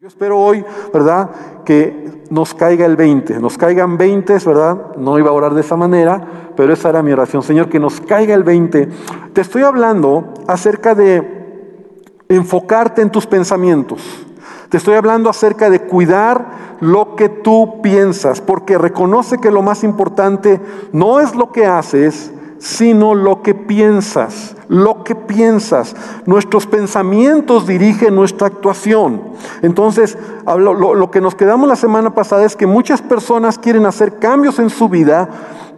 Yo espero hoy, ¿verdad? Que nos caiga el 20, nos caigan 20, ¿verdad? No iba a orar de esa manera, pero esa era mi oración. Señor, que nos caiga el 20. Te estoy hablando acerca de enfocarte en tus pensamientos. Te estoy hablando acerca de cuidar lo que tú piensas, porque reconoce que lo más importante no es lo que haces, sino lo que piensas, lo que piensas. Nuestros pensamientos dirigen nuestra actuación. Entonces, lo, que nos quedamos la semana pasada es que muchas personas quieren hacer cambios en su vida,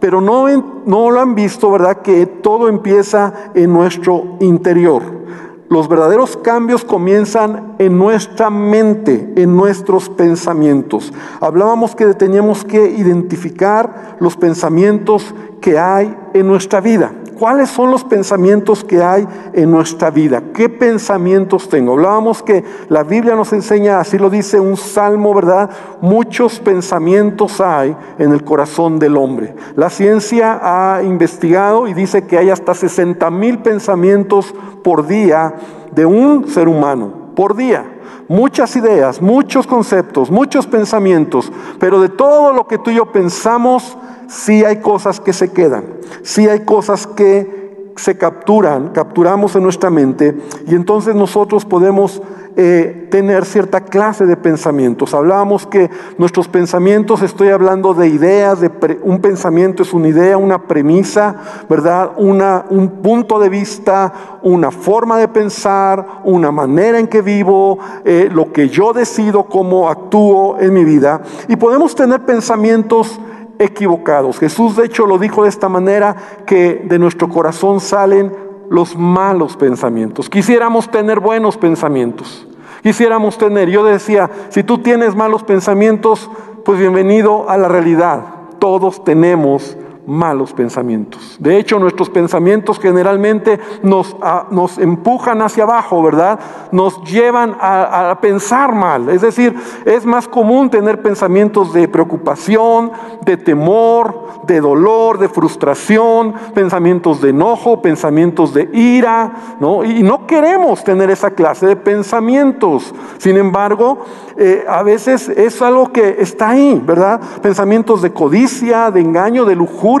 pero no, no lo han visto, ¿verdad? Que todo empieza en nuestro interior. Los verdaderos cambios comienzan en nuestra mente, en nuestros pensamientos. Hablábamos que teníamos que identificar los pensamientos que hay en nuestra vida. ¿Cuáles son los pensamientos que hay en nuestra vida? ¿Qué pensamientos tengo? Hablábamos que la Biblia nos enseña, así lo dice un salmo, ¿verdad? Muchos pensamientos hay en el corazón del hombre. La ciencia ha investigado y dice que hay hasta 60 mil pensamientos por día de un ser humano, por día. Muchas ideas, muchos conceptos, muchos pensamientos, pero de todo lo que tú y yo pensamos, sí hay cosas que se quedan, sí hay cosas que se capturan, capturamos en nuestra mente y entonces nosotros podemos eh, tener cierta clase de pensamientos. Hablábamos que nuestros pensamientos, estoy hablando de ideas, de un pensamiento es una idea, una premisa, ¿verdad? Una, un punto de vista, una forma de pensar, una manera en que vivo, eh, lo que yo decido, cómo actúo en mi vida. Y podemos tener pensamientos equivocados. Jesús de hecho lo dijo de esta manera, que de nuestro corazón salen los malos pensamientos. Quisiéramos tener buenos pensamientos. Quisiéramos tener, yo decía, si tú tienes malos pensamientos, pues bienvenido a la realidad. Todos tenemos malos pensamientos. De hecho, nuestros pensamientos generalmente nos, nos empujan hacia abajo, ¿verdad? Nos llevan a, pensar mal. Es decir, es más común tener pensamientos de preocupación, de temor, de dolor, de frustración, pensamientos de enojo, pensamientos de ira, ¿no? Y no queremos tener esa clase de pensamientos. Sin embargo, eh, a veces es algo que está ahí, ¿verdad? Pensamientos de codicia, de engaño, de lujuria,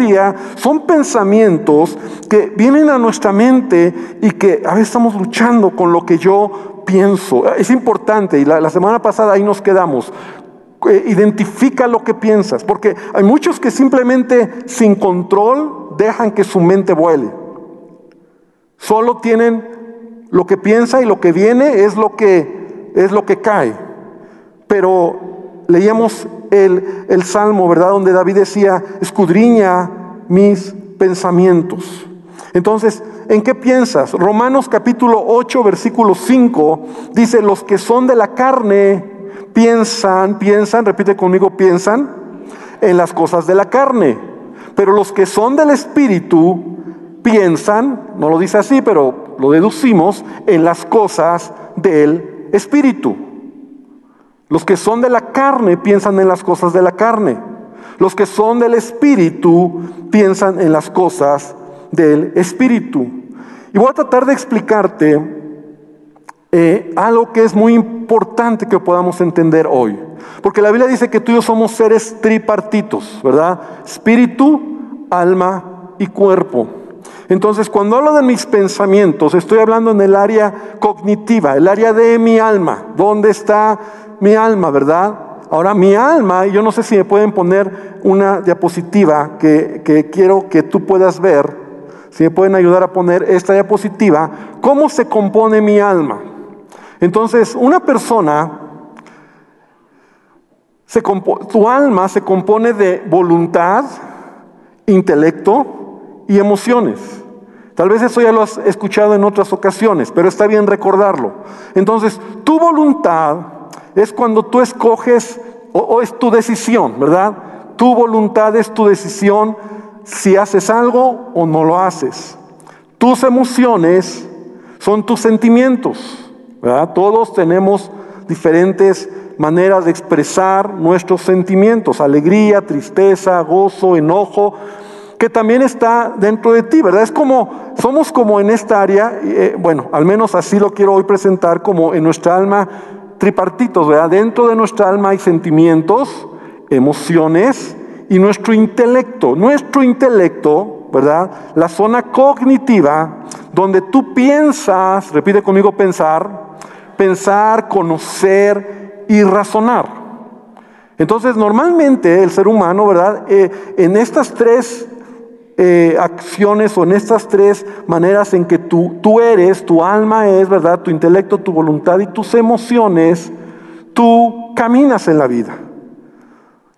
son pensamientos que vienen a nuestra mente y que a veces estamos luchando con lo que yo pienso. Es importante, y la, semana pasada ahí nos quedamos, eh, identifica lo que piensas, porque hay muchos que simplemente sin control dejan que su mente vuele. Solo tienen lo que piensa y lo que viene es lo que es lo que cae. Pero leíamos el, salmo, ¿verdad? Donde David decía, escudriña mis pensamientos. Entonces, ¿en qué piensas? Romanos capítulo 8, versículo 5 dice, los que son de la carne piensan, piensan, repite conmigo, piensan en las cosas de la carne. Pero los que son del Espíritu piensan, no lo dice así, pero lo deducimos, en las cosas del Espíritu. Los que son de la carne piensan en las cosas de la carne. Los que son del Espíritu piensan en las cosas del Espíritu. Y voy a tratar de explicarte eh, algo que es muy importante que podamos entender hoy. Porque la Biblia dice que tú y yo somos seres tripartitos, ¿verdad? Espíritu, alma y cuerpo. Entonces, cuando hablo de mis pensamientos, estoy hablando en el área cognitiva, el área de mi alma, ¿dónde está mi alma, ¿verdad? Ahora, mi alma, yo no sé si me pueden poner una diapositiva que, quiero que tú puedas ver, si me pueden ayudar a poner esta diapositiva, ¿cómo se compone mi alma? Entonces, una persona, se tu alma se compone de voluntad, intelecto y emociones. Tal vez eso ya lo has escuchado en otras ocasiones, pero está bien recordarlo. Entonces, tu voluntad es cuando tú escoges, o, es tu decisión, ¿verdad? Tu voluntad es tu decisión si haces algo o no lo haces. Tus emociones son tus sentimientos, ¿verdad? Todos tenemos diferentes maneras de expresar nuestros sentimientos, alegría, tristeza, gozo, enojo, que también está dentro de ti, ¿verdad? Es como, somos como en esta área, eh, bueno, al menos así lo quiero hoy presentar, como en nuestra alma tripartitos, ¿verdad? Dentro de nuestra alma hay sentimientos, emociones y nuestro intelecto. Nuestro intelecto, ¿verdad? La zona cognitiva, donde tú piensas, repite conmigo pensar, pensar, conocer y razonar. Entonces, normalmente el ser humano, ¿verdad? Eh, en estas tres eh, acciones o en estas tres maneras en que tú, tú eres, tu alma es, ¿verdad? Tu intelecto, tu voluntad y tus emociones, tú caminas en la vida.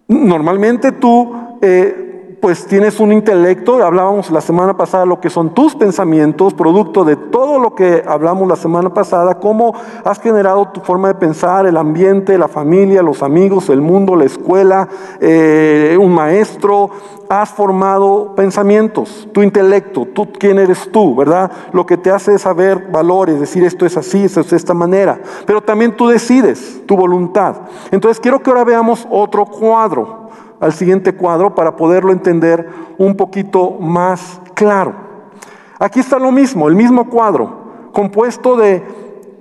Normalmente tú eh, pues tienes un intelecto, hablábamos la semana pasada lo que son tus pensamientos, producto de todo lo que hablamos la semana pasada, cómo has generado tu forma de pensar, el ambiente, la familia, los amigos, el mundo, la escuela, eh, un maestro, has formado pensamientos, tu intelecto, tú quién eres tú, ¿verdad? Lo que te hace saber valores, decir esto es así, esto es de esta manera, pero también tú decides, tu voluntad. Entonces quiero que ahora veamos otro cuadro al siguiente cuadro para poderlo entender un poquito más claro. Aquí está lo mismo, el mismo cuadro, compuesto de,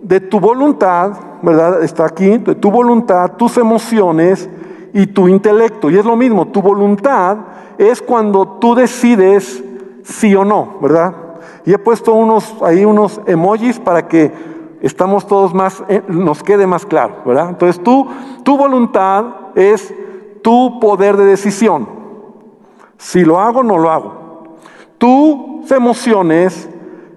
de tu voluntad, ¿verdad? Está aquí, de tu voluntad, tus emociones y tu intelecto. Y es lo mismo, tu voluntad es cuando tú decides sí o no, ¿verdad? Y he puesto unos, ahí unos emojis para que estamos todos más, eh, nos quede más claro, ¿verdad? Entonces tú, tu voluntad es tu poder de decisión. Si lo hago, no lo hago. Tus emociones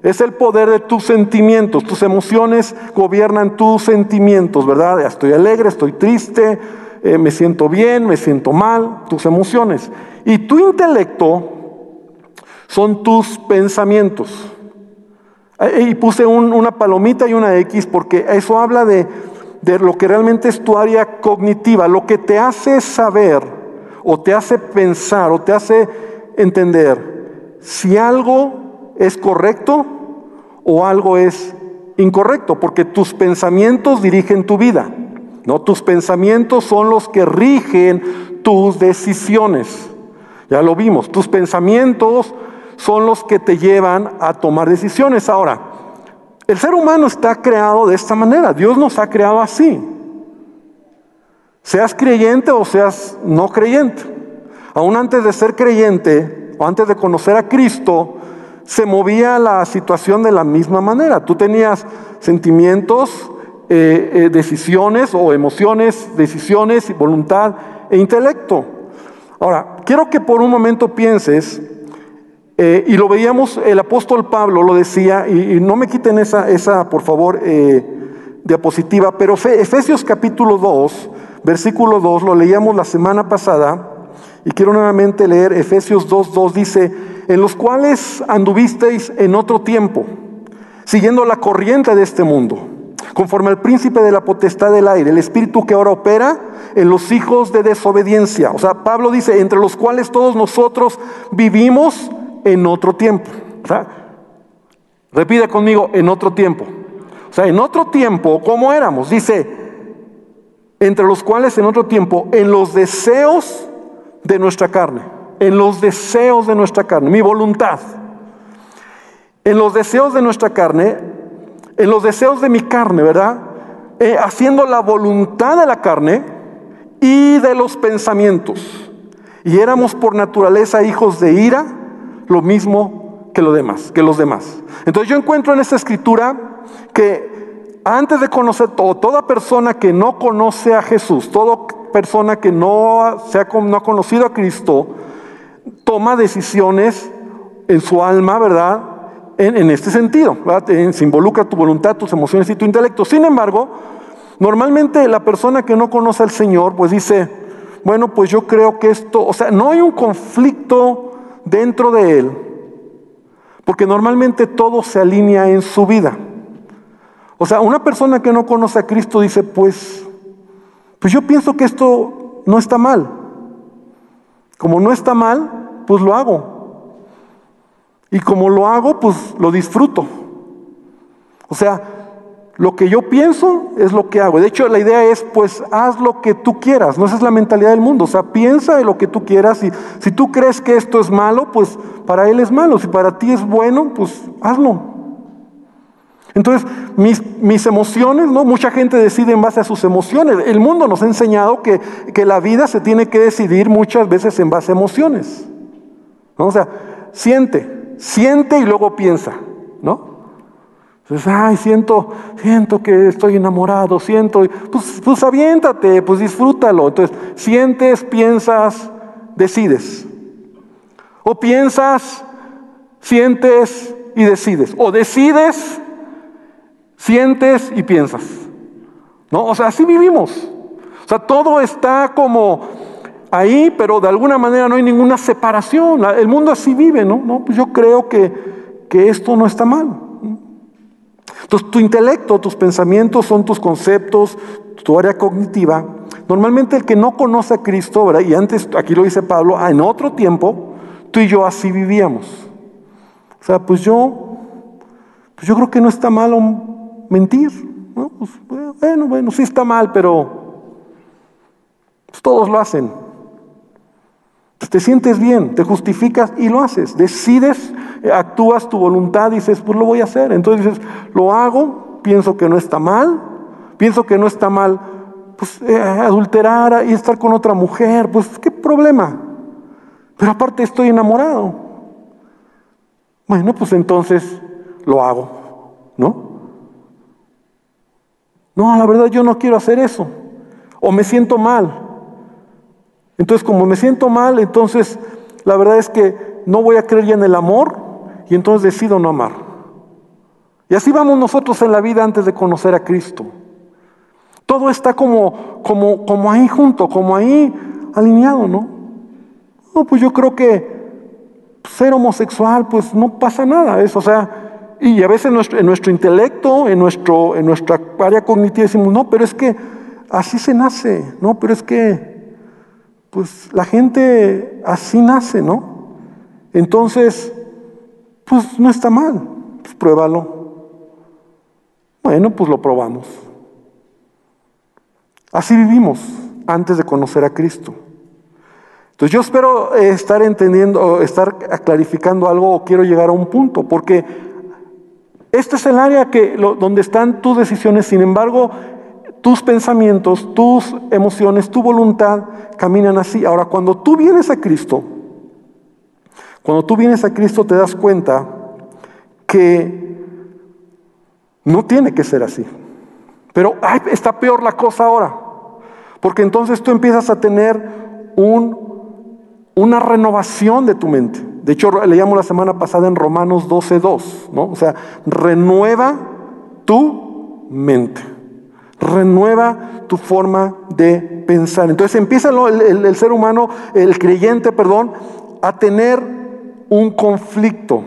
es el poder de tus sentimientos. Tus emociones gobiernan tus sentimientos, ¿verdad? Estoy alegre, estoy triste, eh, me siento bien, me siento mal, tus emociones. Y tu intelecto son tus pensamientos. Y puse una palomita y una X porque eso habla de de lo que realmente es tu área cognitiva, lo que te hace saber o te hace pensar o te hace entender si algo es correcto o algo es incorrecto, porque tus pensamientos dirigen tu vida. ¿no? Tus pensamientos son los que rigen tus decisiones. Ya lo vimos, tus pensamientos son los que te llevan a tomar decisiones. Ahora, el ser humano está creado de esta manera. Dios nos ha creado así. Seas creyente o seas no creyente. Aún antes de ser creyente o antes de conocer a Cristo, se movía la situación de la misma manera. Tú tenías sentimientos, eh, eh, decisiones o emociones, decisiones, voluntad e intelecto. Ahora, quiero que por un momento pienses eh, y lo veíamos, el apóstol Pablo lo decía, y, no me quiten esa, esa por favor, eh, diapositiva, pero Efesios capítulo 2, versículo 2, lo leíamos la semana pasada, y quiero nuevamente leer Efesios 2, 2, dice, en los cuales anduvisteis en otro tiempo, siguiendo la corriente de este mundo, conforme al príncipe de la potestad del aire, el espíritu que ahora opera en los hijos de desobediencia. O sea, Pablo dice, entre los cuales todos nosotros vivimos en otro tiempo. repite conmigo, en otro tiempo. O sea, en otro tiempo, ¿cómo éramos? Dice, entre los cuales en otro tiempo, en los deseos de nuestra carne, en los deseos de nuestra carne, mi voluntad, en los deseos de nuestra carne, en los deseos de mi carne, ¿verdad? Eh, haciendo la voluntad de la carne y de los pensamientos. Y éramos por naturaleza hijos de ira, lo mismo que, lo demás, que los demás. Entonces yo encuentro en esta escritura que antes de conocer todo, toda persona que no conoce a Jesús, toda persona que no, se ha, no ha conocido a Cristo, toma decisiones en su alma, ¿verdad? En, este sentido, se involucra tu voluntad, tus emociones y tu intelecto. Sin embargo, normalmente la persona que no conoce al Señor, pues dice, bueno, pues yo creo que esto, o sea, no hay un conflicto dentro de él, porque normalmente todo se alinea en su vida. O sea, una persona que no conoce a Cristo dice, pues, pues yo pienso que esto no está mal. Como no está mal, pues lo hago. Y como lo hago, pues lo disfruto. O sea, lo que yo pienso es lo que hago. De hecho, la idea es, pues, haz lo que tú quieras. No esa es la mentalidad del mundo. O sea, piensa de lo que tú quieras. Y si tú crees que esto es malo, pues para él es malo. Si para ti es bueno, pues hazlo. Entonces, mis, mis, emociones, ¿no? Mucha gente decide en base a sus emociones. El mundo nos ha enseñado que, que la vida se tiene que decidir muchas veces en base a emociones. ¿no? O sea, siente, siente y luego piensa, ¿no? Entonces, ay, siento, siento que estoy enamorado, siento, pues, pues aviéntate, pues disfrútalo. Entonces, sientes, piensas, decides. O piensas, sientes y decides. O decides, sientes y piensas. ¿No? O sea, así vivimos. O sea, todo está como ahí, pero de alguna manera no hay ninguna separación. El mundo así vive, ¿no? ¿No? Pues yo creo que, que esto no está mal. Entonces, tu intelecto, tus pensamientos son tus conceptos, tu área cognitiva. Normalmente el que no conoce a Cristo, y antes, aquí lo dice Pablo, ah, en otro tiempo, tú y yo así vivíamos. O sea, pues yo, pues yo creo que no está malo mentir. ¿no? Pues, bueno, bueno, sí está mal, pero pues todos lo hacen. Te sientes bien, te justificas y lo haces. Decides, actúas tu voluntad, dices, pues lo voy a hacer. Entonces dices, lo hago, pienso que no está mal, pienso que no está mal, pues eh, adulterar y estar con otra mujer, pues qué problema. Pero aparte estoy enamorado. Bueno, pues entonces lo hago, ¿no? No, la verdad yo no quiero hacer eso. O me siento mal. Entonces, como me siento mal, entonces la verdad es que no voy a creer ya en el amor y entonces decido no amar. Y así vamos nosotros en la vida antes de conocer a Cristo. Todo está como, ahí junto, como ahí alineado, ¿no? No, pues yo creo que ser homosexual, pues no pasa nada. Eso, o sea, y a veces en nuestro, en nuestro intelecto, en, nuestro, en nuestra área cognitiva decimos, no, pero es que así se nace, no, pero es que pues la gente así nace, ¿no? Entonces, pues no está mal, pues pruébalo. Bueno, pues lo probamos. Así vivimos antes de conocer a Cristo. Entonces yo espero estar entendiendo, estar clarificando algo o quiero llegar a un punto, porque este es el área que, donde están tus decisiones, sin embargo, tus pensamientos, tus emociones, tu voluntad caminan así. Ahora, cuando tú vienes a Cristo, cuando tú vienes a Cristo te das cuenta que no tiene que ser así. Pero está peor la cosa ahora, porque entonces tú empiezas a tener un, una renovación de tu mente. De hecho, leíamos la semana pasada en Romanos 12.2, ¿no? O sea, renueva tu mente renueva tu forma de pensar. Entonces empieza el, ser humano, el creyente, perdón, a tener un conflicto.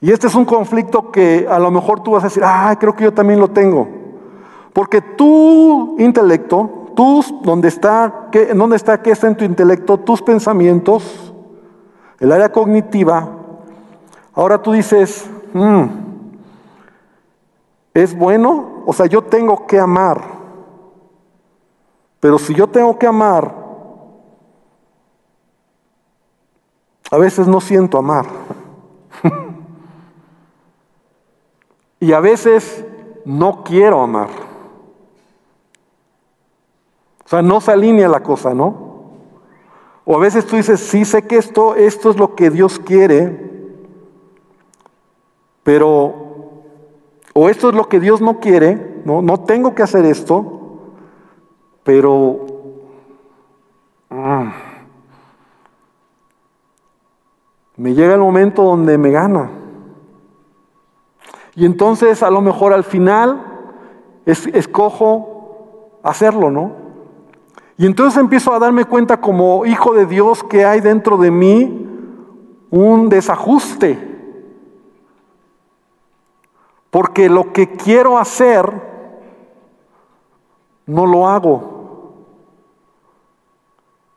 Y este es un conflicto que a lo mejor tú vas a decir, ah, creo que yo también lo tengo. Porque tu intelecto, tus, ¿dónde está, qué, ¿dónde está, qué está en tu intelecto? Tus pensamientos, el área cognitiva. Ahora tú dices, hmm, ¿Es bueno? O sea, yo tengo que amar. Pero si yo tengo que amar, a veces no siento amar. y a veces no quiero amar. O sea, no se alinea la cosa, ¿no? O a veces tú dices, sí sé que esto, esto es lo que Dios quiere, pero o esto es lo que Dios no quiere, no, no tengo que hacer esto, pero mm, me llega el momento donde me gana. Y entonces a lo mejor al final escojo hacerlo, ¿no? Y entonces empiezo a darme cuenta como hijo de Dios que hay dentro de mí un desajuste porque lo que quiero hacer, no lo hago.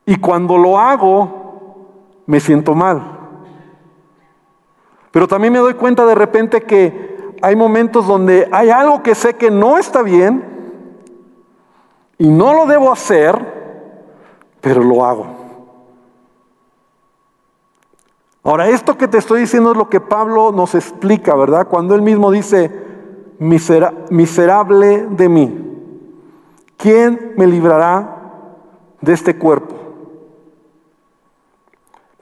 Y cuando lo hago, me siento mal. Pero también me doy cuenta de repente que hay momentos donde hay algo que sé que no está bien y no lo debo hacer, pero lo hago. Ahora, esto que te estoy diciendo es lo que Pablo nos explica, ¿verdad? Cuando él mismo dice, miserable de mí, ¿quién me librará de este cuerpo?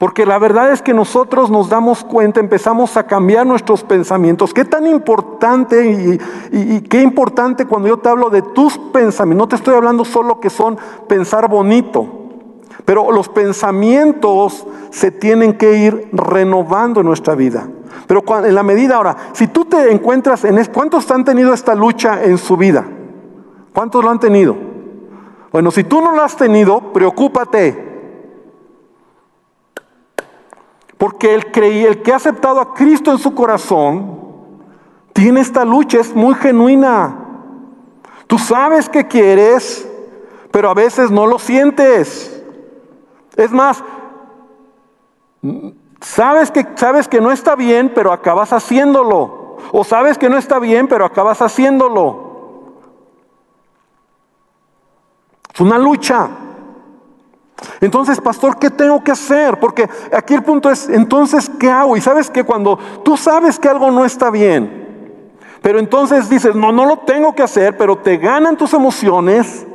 Porque la verdad es que nosotros nos damos cuenta, empezamos a cambiar nuestros pensamientos. Qué tan importante y, qué importante cuando yo te hablo de tus pensamientos. No te estoy hablando solo que son pensar bonito, pero los pensamientos se tienen que ir renovando en nuestra vida. Pero en la medida ahora, si tú te encuentras en... ¿Cuántos han tenido esta lucha en su vida? ¿Cuántos lo han tenido? Bueno, si tú no lo has tenido, preocúpate. Porque el, el que ha aceptado a Cristo en su corazón tiene esta lucha, es muy genuina. Tú sabes que quieres, pero a veces no lo sientes. Es más, sabes que, sabes que no está bien, pero acabas haciéndolo. O sabes que no está bien, pero acabas haciéndolo. Es una lucha. Entonces, pastor, ¿qué tengo que hacer? Porque aquí el punto es, entonces, ¿qué hago? Y sabes que cuando tú sabes que algo no está bien, pero entonces dices, no, no lo tengo que hacer, pero te ganan tus emociones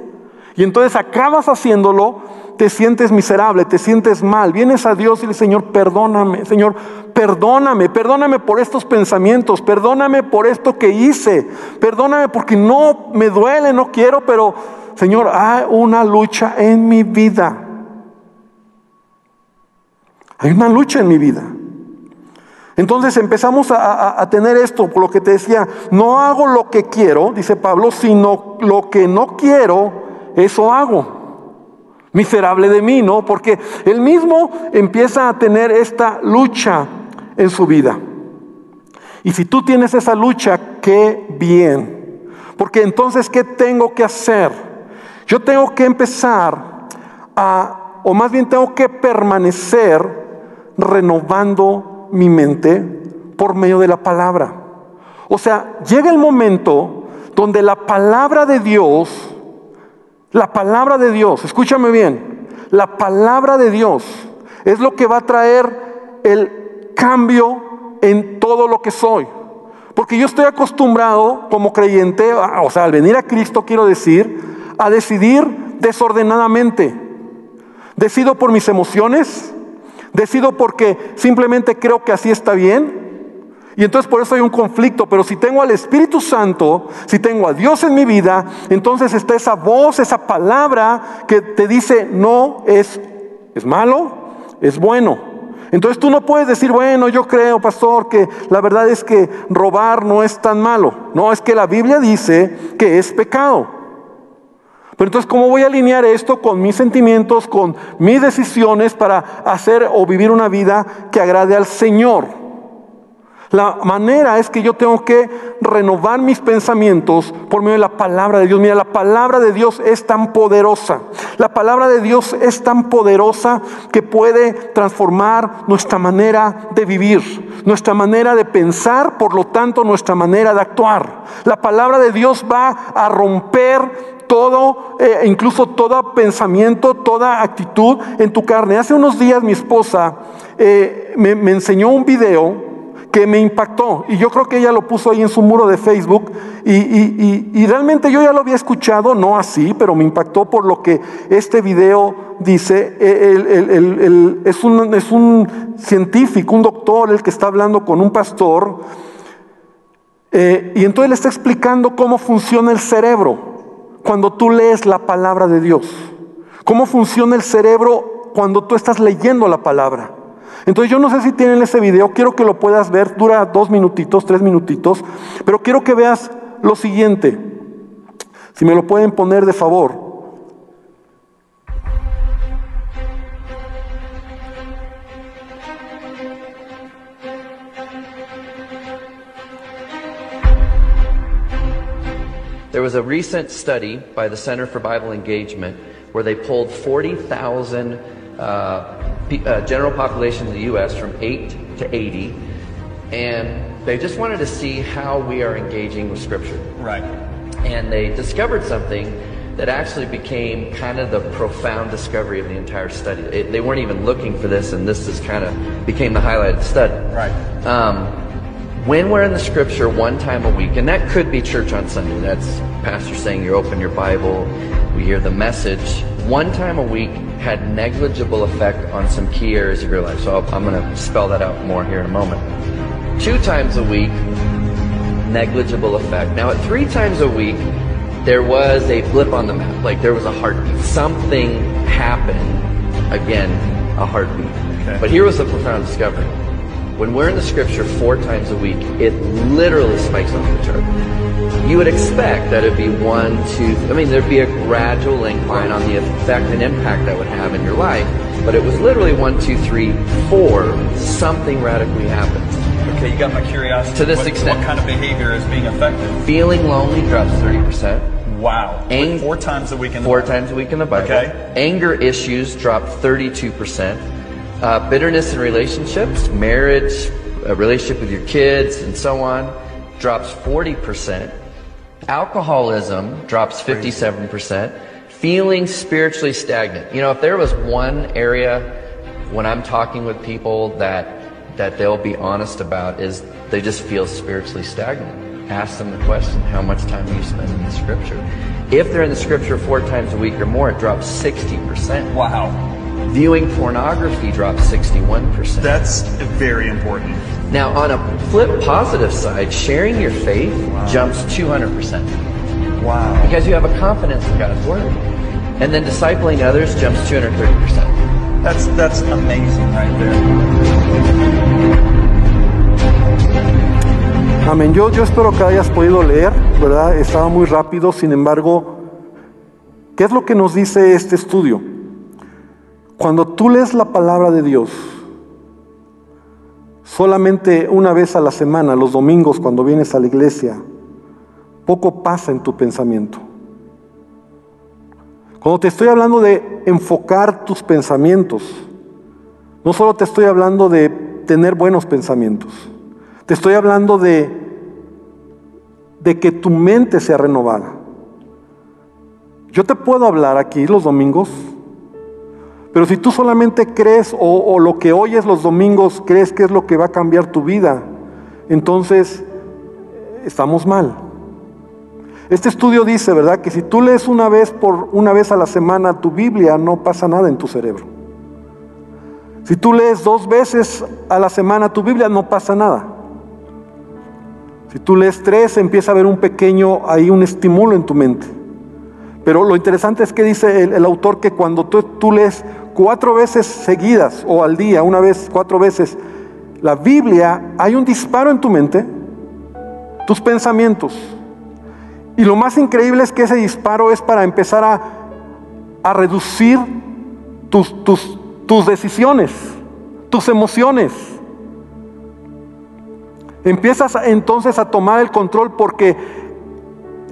y entonces acabas haciéndolo, te sientes miserable, te sientes mal. Vienes a Dios y le Señor, perdóname, Señor, perdóname, perdóname por estos pensamientos, perdóname por esto que hice, perdóname porque no me duele, no quiero, pero Señor, hay una lucha en mi vida. Hay una lucha en mi vida. Entonces empezamos a, tener esto, por lo que te decía, no hago lo que quiero, dice Pablo, sino lo que no quiero, eso hago. Miserable de mí, ¿no? Porque él mismo empieza a tener esta lucha en su vida. Y si tú tienes esa lucha, qué bien. Porque entonces, ¿qué tengo que hacer? Yo tengo que empezar a, o más bien tengo que permanecer renovando mi mente por medio de la palabra. O sea, llega el momento donde la palabra de Dios, la palabra de Dios, escúchame bien, la palabra de Dios es lo que va a traer el cambio en todo lo que soy. Porque yo estoy acostumbrado como creyente, o sea, al venir a Cristo quiero decir, a decidir desordenadamente. Decido por mis emociones, Decido porque simplemente creo que así está bien. Y entonces por eso hay un conflicto, pero si tengo al Espíritu Santo, si tengo a Dios en mi vida, entonces está esa voz, esa palabra que te dice, no es, es malo, es bueno. Entonces tú no puedes decir, bueno, yo creo, pastor, que la verdad es que robar no es tan malo. No, es que la Biblia dice que es pecado. Pero entonces, ¿cómo voy a alinear esto con mis sentimientos, con mis decisiones para hacer o vivir una vida que agrade al Señor? La manera es que yo tengo que renovar mis pensamientos por medio de la palabra de Dios. Mira, la palabra de Dios es tan poderosa. La palabra de Dios es tan poderosa que puede transformar nuestra manera de vivir, nuestra manera de pensar, por lo tanto nuestra manera de actuar. La palabra de Dios va a romper todo, eh, incluso todo pensamiento, toda actitud en tu carne. Hace unos días mi esposa eh, me, enseñó un video que me impactó y yo creo que ella lo puso ahí en su muro de Facebook y, realmente yo ya lo había escuchado, no así, pero me impactó por lo que este video dice. Eh, es, un, es un científico, un doctor, el que está hablando con un pastor y entonces le está explicando cómo funciona el cerebro cuando tú lees la palabra de Dios? ¿Cómo funciona el cerebro cuando tú estás leyendo la palabra? Entonces yo no sé si tienen ese video, quiero que lo puedas ver, dura dos minutitos, tres minutitos, pero quiero que veas lo siguiente. Si me lo pueden poner de favor. There was a recent study by the Center for Bible Engagement where they pulled 40,000 uh, uh, general population in the U.S. from 8 to 80, and they just wanted to see how we are engaging with Scripture. Right. And they discovered something that actually became kind of the profound discovery of the entire study. It, they weren't even looking for this, and this is kind of became the highlight of the study. Right. Um, when we're in the scripture one time a week, and that could be church on Sunday, that's pastor saying you open your Bible, we hear the message. One time a week had negligible effect on some key areas of your life. So I'm going to spell that out more here in a moment. Two times a week, negligible effect. Now at three times a week, there was a blip on the map, like there was a heartbeat. Something happened. Again, a heartbeat. Okay. But here was the profound discovery. When we're in the scripture four times a week, it literally spikes off the chart. You would expect that it'd be one, two, I mean, there'd be a gradual incline on the effect and impact that would have in your life, but it was literally one, two, three, four, something radically happened. Okay, you got my curiosity. To this what, extent. What kind of behavior is being affected? Feeling lonely drops 30%. Wow. Ang- four times a week in the Four Bible. times a week in the Bible. Okay. Anger issues drop 32%. Uh, bitterness in relationships, marriage, a relationship with your kids, and so on, drops 40%. Alcoholism drops 57%. Feeling spiritually stagnant. You know, if there was one area when I'm talking with people that that they'll be honest about is they just feel spiritually stagnant. Ask them the question, how much time are you spending in the scripture? If they're in the scripture four times a week or more, it drops 60%. Wow. Viewing pornography drops 61%. That's very important. Now, on a flip positive side, sharing your faith jumps 200% Wow. because you have a confidence in God's word. And then discipling others jumps 230%. That's that's amazing right there. Amén. Yo, yo espero que hayas podido leer, ¿verdad? Estaba muy rápido, sin embargo, ¿qué es lo que nos dice este estudio? Cuando tú lees la palabra de Dios, solamente una vez a la semana, los domingos, cuando vienes a la iglesia, poco pasa en tu pensamiento. Cuando te estoy hablando de enfocar tus pensamientos, no solo te estoy hablando de tener buenos pensamientos, te estoy hablando de, de que tu mente sea renovada. Yo te puedo hablar aquí los domingos, pero si tú solamente crees o, lo que oyes los domingos crees que es lo que va a cambiar tu vida, entonces eh, estamos mal. Este estudio dice, ¿verdad?, que si tú lees una vez por una vez a la semana tu Biblia, no pasa nada en tu cerebro. Si tú lees dos veces a la semana tu Biblia, no pasa nada. Si tú lees tres, empieza a haber un pequeño, ahí un estímulo en tu mente. Pero lo interesante es que dice el, el autor que cuando tú, tú lees cuatro veces seguidas o al día, una vez, cuatro veces, la Biblia, hay un disparo en tu mente, tus pensamientos. Y lo más increíble es que ese disparo es para empezar a, a reducir tus, tus, tus decisiones, tus emociones. Empiezas entonces a tomar el control porque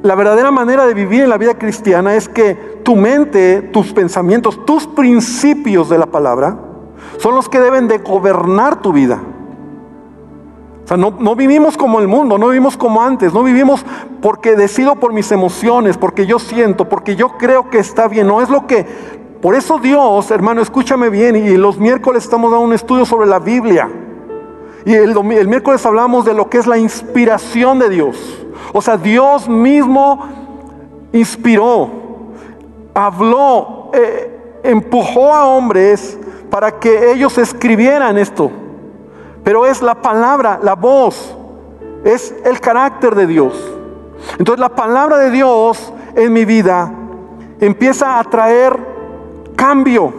la verdadera manera de vivir en la vida cristiana es que tu mente, tus pensamientos, tus principios de la palabra son los que deben de gobernar tu vida. O sea, no, no, vivimos como el mundo, no vivimos como antes, no vivimos porque decido por mis emociones, porque yo siento, porque yo creo que está bien. No es lo que... Por eso Dios, hermano, escúchame bien, y los miércoles estamos dando un estudio sobre la Biblia. Y el, el miércoles hablamos de lo que es la inspiración de Dios. O sea, Dios mismo inspiró, habló, eh, empujó a hombres para que ellos escribieran esto. Pero es la palabra, la voz, es el carácter de Dios. Entonces la palabra de Dios en mi vida empieza a traer cambio.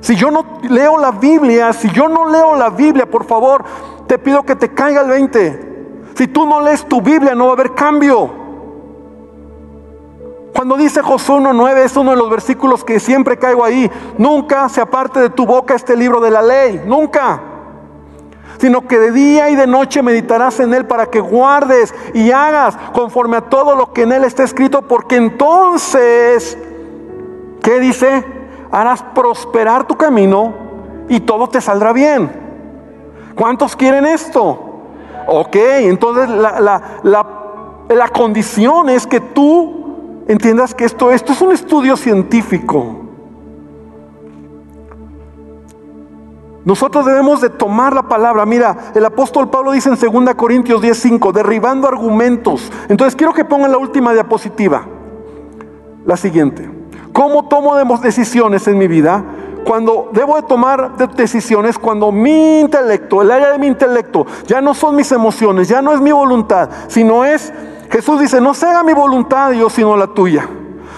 Si yo no leo la Biblia, si yo no leo la Biblia, por favor, te pido que te caiga el 20. Si tú no lees tu Biblia, no va a haber cambio. Cuando dice Josué 1.9, es uno de los versículos que siempre caigo ahí. Nunca se aparte de tu boca este libro de la ley. Nunca. Sino que de día y de noche meditarás en él para que guardes y hagas conforme a todo lo que en él está escrito. Porque entonces, ¿qué dice? Harás prosperar tu camino y todo te saldrá bien. ¿Cuántos quieren esto? Ok, entonces la, la, la, la condición es que tú entiendas que esto, esto es un estudio científico. Nosotros debemos de tomar la palabra. Mira, el apóstol Pablo dice en 2 Corintios 10:5, derribando argumentos. Entonces quiero que pongan la última diapositiva. La siguiente. ¿Cómo tomo decisiones en mi vida? Cuando debo de tomar decisiones, cuando mi intelecto, el área de mi intelecto, ya no son mis emociones, ya no es mi voluntad, sino es, Jesús dice, no sea mi voluntad Dios, sino la tuya.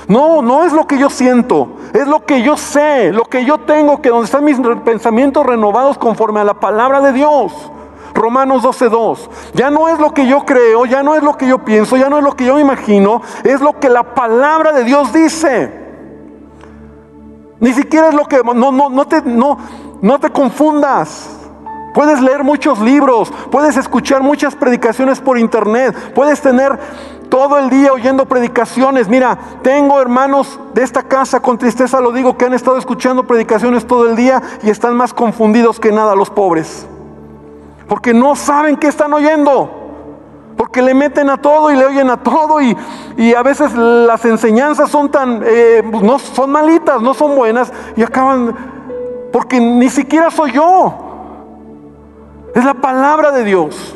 No, no es lo que yo siento, es lo que yo sé, lo que yo tengo, que donde están mis pensamientos renovados conforme a la palabra de Dios. Romanos 12.2. Ya no es lo que yo creo, ya no es lo que yo pienso, ya no es lo que yo imagino, es lo que la palabra de Dios dice. Ni siquiera es lo que... No, no, no, te, no, no te confundas. Puedes leer muchos libros, puedes escuchar muchas predicaciones por internet, puedes tener todo el día oyendo predicaciones. Mira, tengo hermanos de esta casa, con tristeza lo digo, que han estado escuchando predicaciones todo el día y están más confundidos que nada los pobres. Porque no saben qué están oyendo. Porque le meten a todo y le oyen a todo y, a veces las enseñanzas son tan, eh, no son malitas, no son buenas y acaban, porque ni siquiera soy yo. Es la palabra de Dios.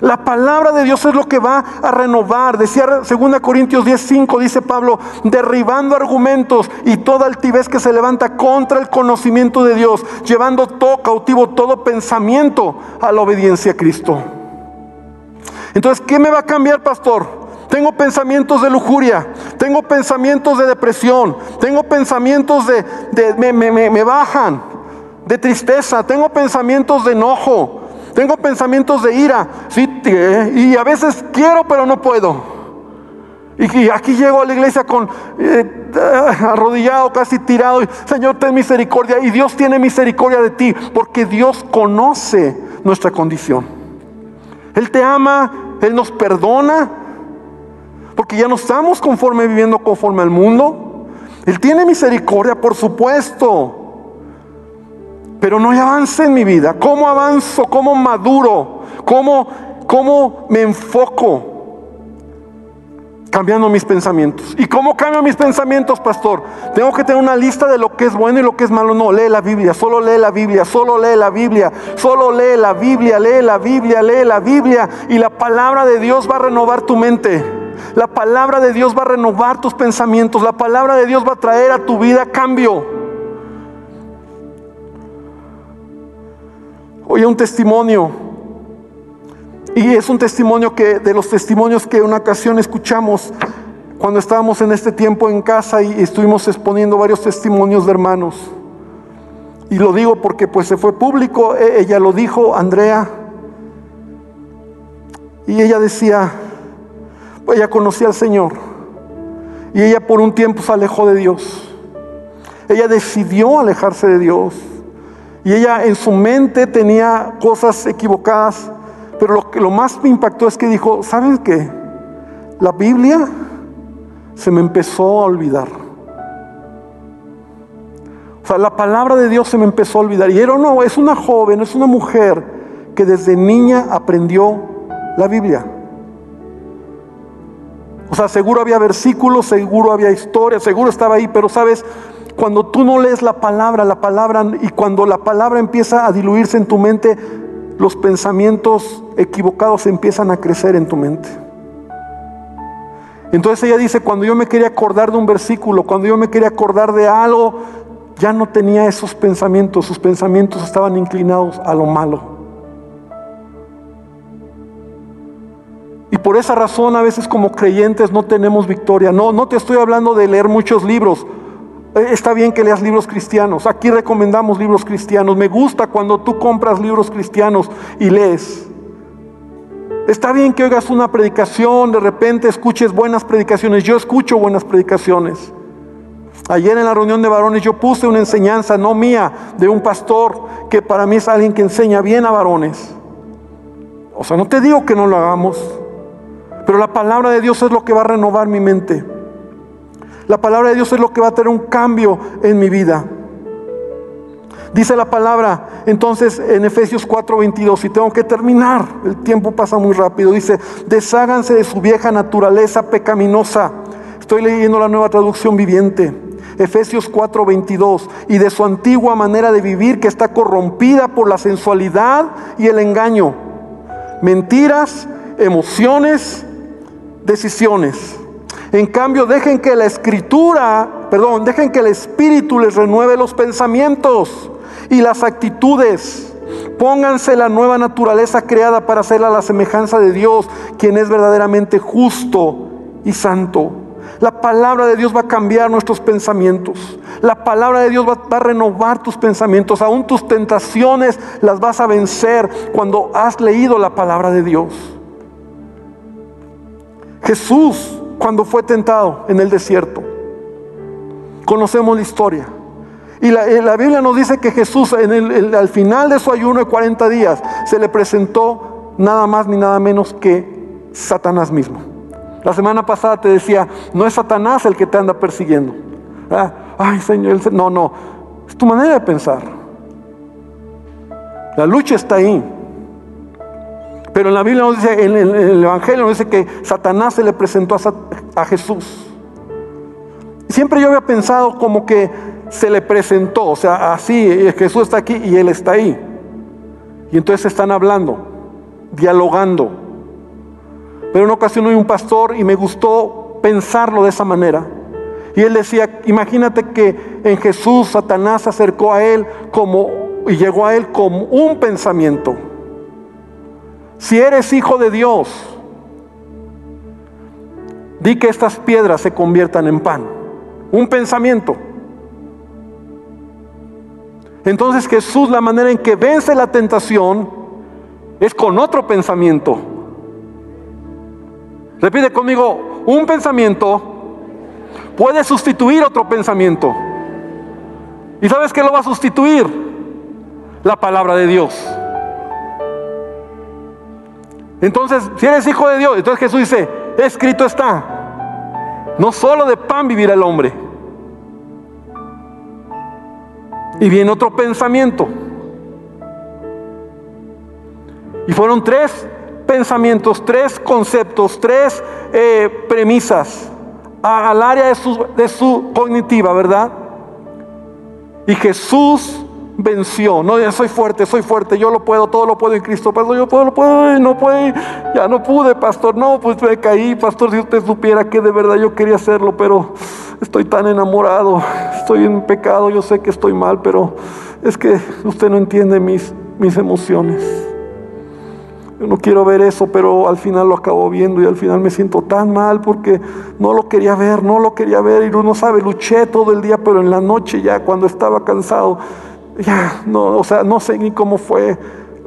La palabra de Dios es lo que va a renovar. Decía 2 Corintios 10:5, dice Pablo, derribando argumentos y toda altivez que se levanta contra el conocimiento de Dios, llevando todo cautivo todo pensamiento a la obediencia a Cristo. Entonces, ¿qué me va a cambiar, pastor? Tengo pensamientos de lujuria, tengo pensamientos de depresión, tengo pensamientos de, me, me bajan, de tristeza, tengo pensamientos de enojo, tengo pensamientos de ira, sí, y a veces quiero pero no puedo. Y aquí llego a la iglesia con eh, arrodillado, casi tirado. Señor, ten misericordia. Y Dios tiene misericordia de ti, porque Dios conoce nuestra condición. Él te ama, Él nos perdona, porque ya no estamos conforme viviendo conforme al mundo. Él tiene misericordia, por supuesto. Pero no hay avance en mi vida. ¿Cómo avanzo? ¿Cómo maduro? ¿Cómo, cómo me enfoco? Cambiando mis pensamientos. ¿Y cómo cambio mis pensamientos, pastor? Tengo que tener una lista de lo que es bueno y lo que es malo. No, lee la Biblia, solo lee la Biblia, solo lee la Biblia, solo lee la Biblia, lee la Biblia, lee la Biblia. Y la palabra de Dios va a renovar tu mente. La palabra de Dios va a renovar tus pensamientos. La palabra de Dios va a traer a tu vida cambio. Oye, un testimonio. Y es un testimonio que, de los testimonios que una ocasión escuchamos cuando estábamos en este tiempo en casa y estuvimos exponiendo varios testimonios de hermanos. Y lo digo porque pues se fue público, e, ella lo dijo, Andrea. Y ella decía, ella conocía al Señor. Y ella por un tiempo se alejó de Dios. Ella decidió alejarse de Dios. Y ella en su mente tenía cosas equivocadas, pero lo que lo más me impactó es que dijo, ¿saben qué? La Biblia se me empezó a olvidar. O sea, la palabra de Dios se me empezó a olvidar. Y era no, es una joven, es una mujer que desde niña aprendió la Biblia. O sea, seguro había versículos, seguro había historia, seguro estaba ahí, pero sabes, cuando tú no lees la palabra, la palabra, y cuando la palabra empieza a diluirse en tu mente, los pensamientos equivocados empiezan a crecer en tu mente. Entonces ella dice, cuando yo me quería acordar de un versículo, cuando yo me quería acordar de algo, ya no tenía esos pensamientos, sus pensamientos estaban inclinados a lo malo. Y por esa razón a veces como creyentes no tenemos victoria. No, no te estoy hablando de leer muchos libros. Eh, está bien que leas libros cristianos. Aquí recomendamos libros cristianos. Me gusta cuando tú compras libros cristianos y lees. Está bien que oigas una predicación, de repente escuches buenas predicaciones. Yo escucho buenas predicaciones. Ayer en la reunión de varones yo puse una enseñanza, no mía, de un pastor que para mí es alguien que enseña bien a varones. O sea, no te digo que no lo hagamos, pero la palabra de Dios es lo que va a renovar mi mente. La palabra de Dios es lo que va a tener un cambio en mi vida. Dice la palabra entonces en Efesios 4:22, y tengo que terminar, el tiempo pasa muy rápido, dice, desháganse de su vieja naturaleza pecaminosa Estoy leyendo la nueva traducción viviente. Efesios 4:22, y de su antigua manera de vivir que está corrompida por la sensualidad y el engaño, mentiras, emociones, decisiones. En cambio, dejen que la escritura, perdón, dejen que el Espíritu les renueve los pensamientos y las actitudes. Pónganse la nueva naturaleza creada para hacerla a la semejanza de Dios, quien es verdaderamente justo y santo. La palabra de Dios va a cambiar nuestros pensamientos. La palabra de Dios va, a renovar tus pensamientos. Aún tus tentaciones las vas a vencer cuando has leído la palabra de Dios. Jesús, cuando fue tentado en el desierto, conocemos la historia. Y la, la Biblia nos dice que Jesús en el, al final de su ayuno de 40 días se le presentó nada más ni nada menos que Satanás mismo. La semana pasada te decía, no es Satanás el que te anda persiguiendo. Ah, ay, Señor, no, no, es tu manera de pensar. La lucha está ahí. Pero en la Biblia nos dice, en el, Evangelio nos dice que Satanás se le presentó a, a Jesús. Siempre yo había pensado como que se le presentó, o sea, así, Jesús está aquí y Él está ahí. Y entonces están hablando, dialogando. Pero en una ocasión oí un pastor y me gustó pensarlo de esa manera. Y él decía, imagínate que en Jesús Satanás se acercó a él como y llegó a él como un pensamiento. Si eres hijo de Dios, di que estas piedras se conviertan en pan. Un pensamiento. Entonces Jesús la manera en que vence la tentación es con otro pensamiento. Repite conmigo, un pensamiento puede sustituir otro pensamiento. ¿Y sabes qué lo va a sustituir? La palabra de Dios. Entonces, si eres hijo de Dios, entonces Jesús dice, escrito está, no solo de pan vivirá el hombre. Y viene otro pensamiento. Y fueron tres pensamientos, tres conceptos, tres eh, premisas a, al área de su, de su cognitiva, ¿verdad? Y Jesús venció. No, soy fuerte, soy fuerte, yo lo puedo, todo lo puedo en Cristo. Pastor, yo puedo, lo puedo, no puedo, ya no pude, pastor. No, pues me caí, pastor, si usted supiera que de verdad yo quería hacerlo, pero estoy tan enamorado, estoy en pecado, yo sé que estoy mal, pero es que usted no entiende mis, mis emociones. Yo no quiero ver eso, pero al final lo acabo viendo y al final me siento tan mal porque no lo quería ver, no lo quería ver y uno sabe, luché todo el día, pero en la noche ya cuando estaba cansado, ya no, o sea, no sé ni cómo fue,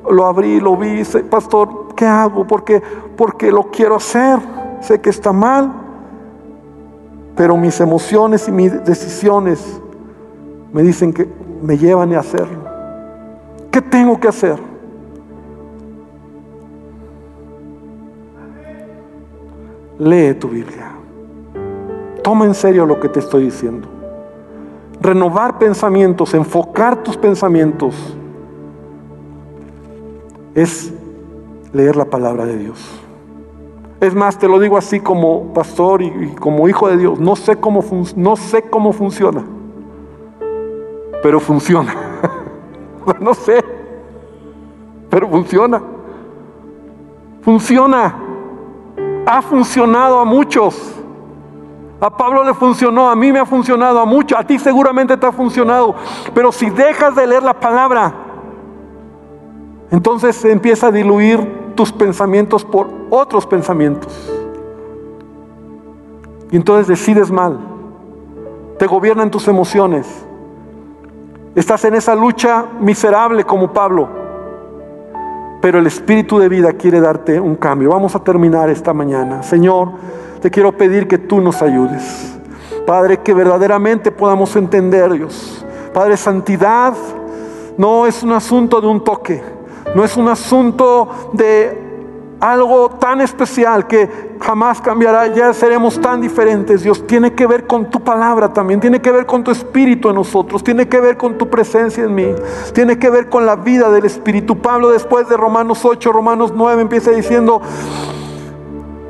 lo abrí, lo vi, pastor, ¿qué hago? Porque porque lo quiero hacer, sé que está mal, pero mis emociones y mis decisiones me dicen que me llevan a hacerlo. ¿Qué tengo que hacer? Lee tu Biblia. Toma en serio lo que te estoy diciendo. Renovar pensamientos, enfocar tus pensamientos, es leer la palabra de Dios. Es más, te lo digo así como pastor y, como hijo de Dios. No sé cómo, no sé cómo funciona, pero funciona. no sé, pero funciona. Funciona ha funcionado a muchos. A Pablo le funcionó, a mí me ha funcionado, a muchos, a ti seguramente te ha funcionado. Pero si dejas de leer la palabra, entonces empieza a diluir tus pensamientos por otros pensamientos. Y entonces decides mal. Te gobiernan tus emociones. Estás en esa lucha miserable como Pablo pero el Espíritu de vida quiere darte un cambio. Vamos a terminar esta mañana. Señor, te quiero pedir que tú nos ayudes. Padre, que verdaderamente podamos entender, Dios. Padre, santidad no es un asunto de un toque, no es un asunto de algo tan especial que jamás cambiará, ya seremos tan diferentes. Dios tiene que ver con tu palabra también, tiene que ver con tu espíritu en nosotros, tiene que ver con tu presencia en mí, tiene que ver con la vida del espíritu. Pablo después de Romanos 8, Romanos 9 empieza diciendo,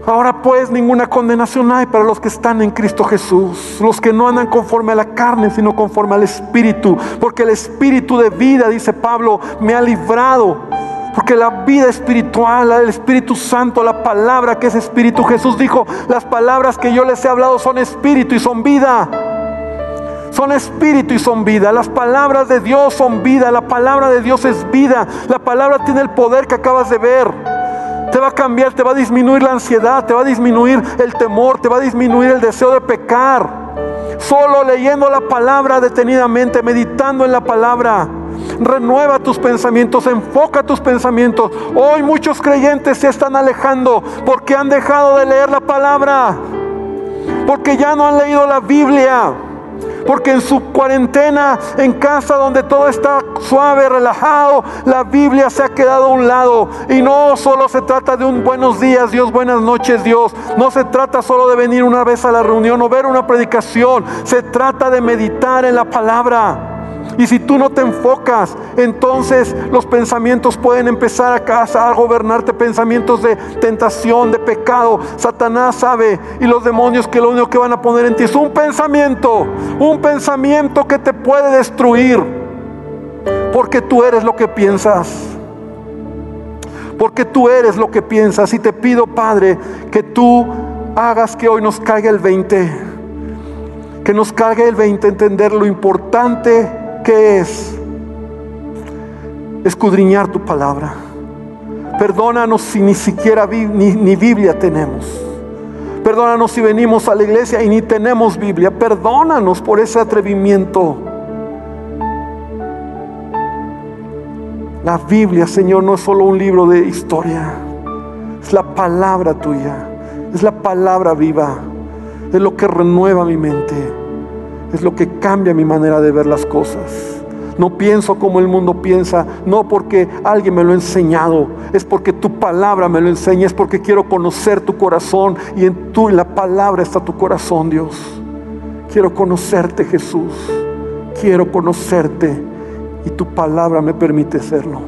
Ahora pues ninguna condenación hay para los que están en Cristo Jesús, los que no andan conforme a la carne, sino conforme al Espíritu, porque el Espíritu de vida, dice Pablo, me ha librado. Porque la vida espiritual, el Espíritu Santo, la palabra que es Espíritu, Jesús dijo, las palabras que yo les he hablado son Espíritu y son vida. Son espíritu y son vida. Las palabras de Dios son vida. La palabra de Dios es vida. La palabra tiene el poder que acabas de ver te va a cambiar, te va a disminuir la ansiedad, te va a disminuir el temor, te va a disminuir el deseo de pecar. Solo leyendo la palabra detenidamente, meditando en la palabra. Renueva tus pensamientos, enfoca tus pensamientos. Hoy muchos creyentes se están alejando porque han dejado de leer la palabra, porque ya no han leído la Biblia. Porque en su cuarentena, en casa donde todo está suave, relajado, la Biblia se ha quedado a un lado. Y no solo se trata de un buenos días, Dios, buenas noches, Dios. No se trata solo de venir una vez a la reunión o ver una predicación. Se trata de meditar en la palabra. Y si tú no te enfocas, entonces los pensamientos pueden empezar a, casa, a gobernarte, pensamientos de tentación, de pecado. Satanás sabe y los demonios que lo único que van a poner en ti es un pensamiento, un pensamiento que te puede destruir. Porque tú eres lo que piensas. Porque tú eres lo que piensas. Y te pido, Padre, que tú hagas que hoy nos caiga el 20. Que nos caiga el 20, entender lo importante ¿Qué es escudriñar tu palabra. Perdónanos si ni siquiera ni, Biblia tenemos. Perdónanos si venimos a la iglesia y ni tenemos Biblia. Perdónanos por ese atrevimiento. La Biblia, Señor, no es solo un libro de historia. Es la palabra tuya. Es la palabra viva. Es lo que renueva mi mente es lo que cambia mi manera de ver las cosas. No pienso como el mundo piensa, no porque alguien me lo ha enseñado, es porque tu palabra me lo enseña, es porque quiero conocer tu corazón y en tu en la palabra está tu corazón, Dios. Quiero conocerte, Jesús. Quiero conocerte y tu palabra me permite serlo.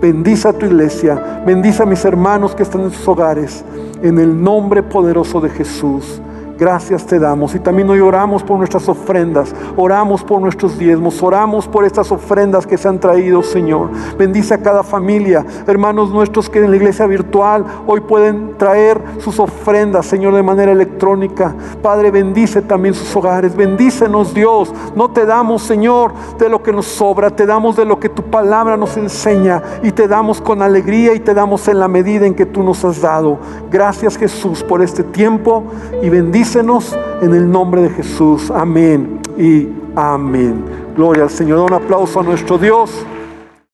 Bendice a tu iglesia, bendice a mis hermanos que están en sus hogares, en el nombre poderoso de Jesús. Gracias te damos. Y también hoy oramos por nuestras ofrendas, oramos por nuestros diezmos, oramos por estas ofrendas que se han traído, Señor. Bendice a cada familia, hermanos nuestros que en la iglesia virtual hoy pueden traer sus ofrendas, Señor, de manera electrónica. Padre, bendice también sus hogares. Bendícenos, Dios. No te damos, Señor, de lo que nos sobra, te damos de lo que tu palabra nos enseña y te damos con alegría y te damos en la medida en que tú nos has dado. Gracias, Jesús, por este tiempo y bendice en el nombre de Jesús. Amén y amén. Gloria al Señor. Un aplauso a nuestro Dios.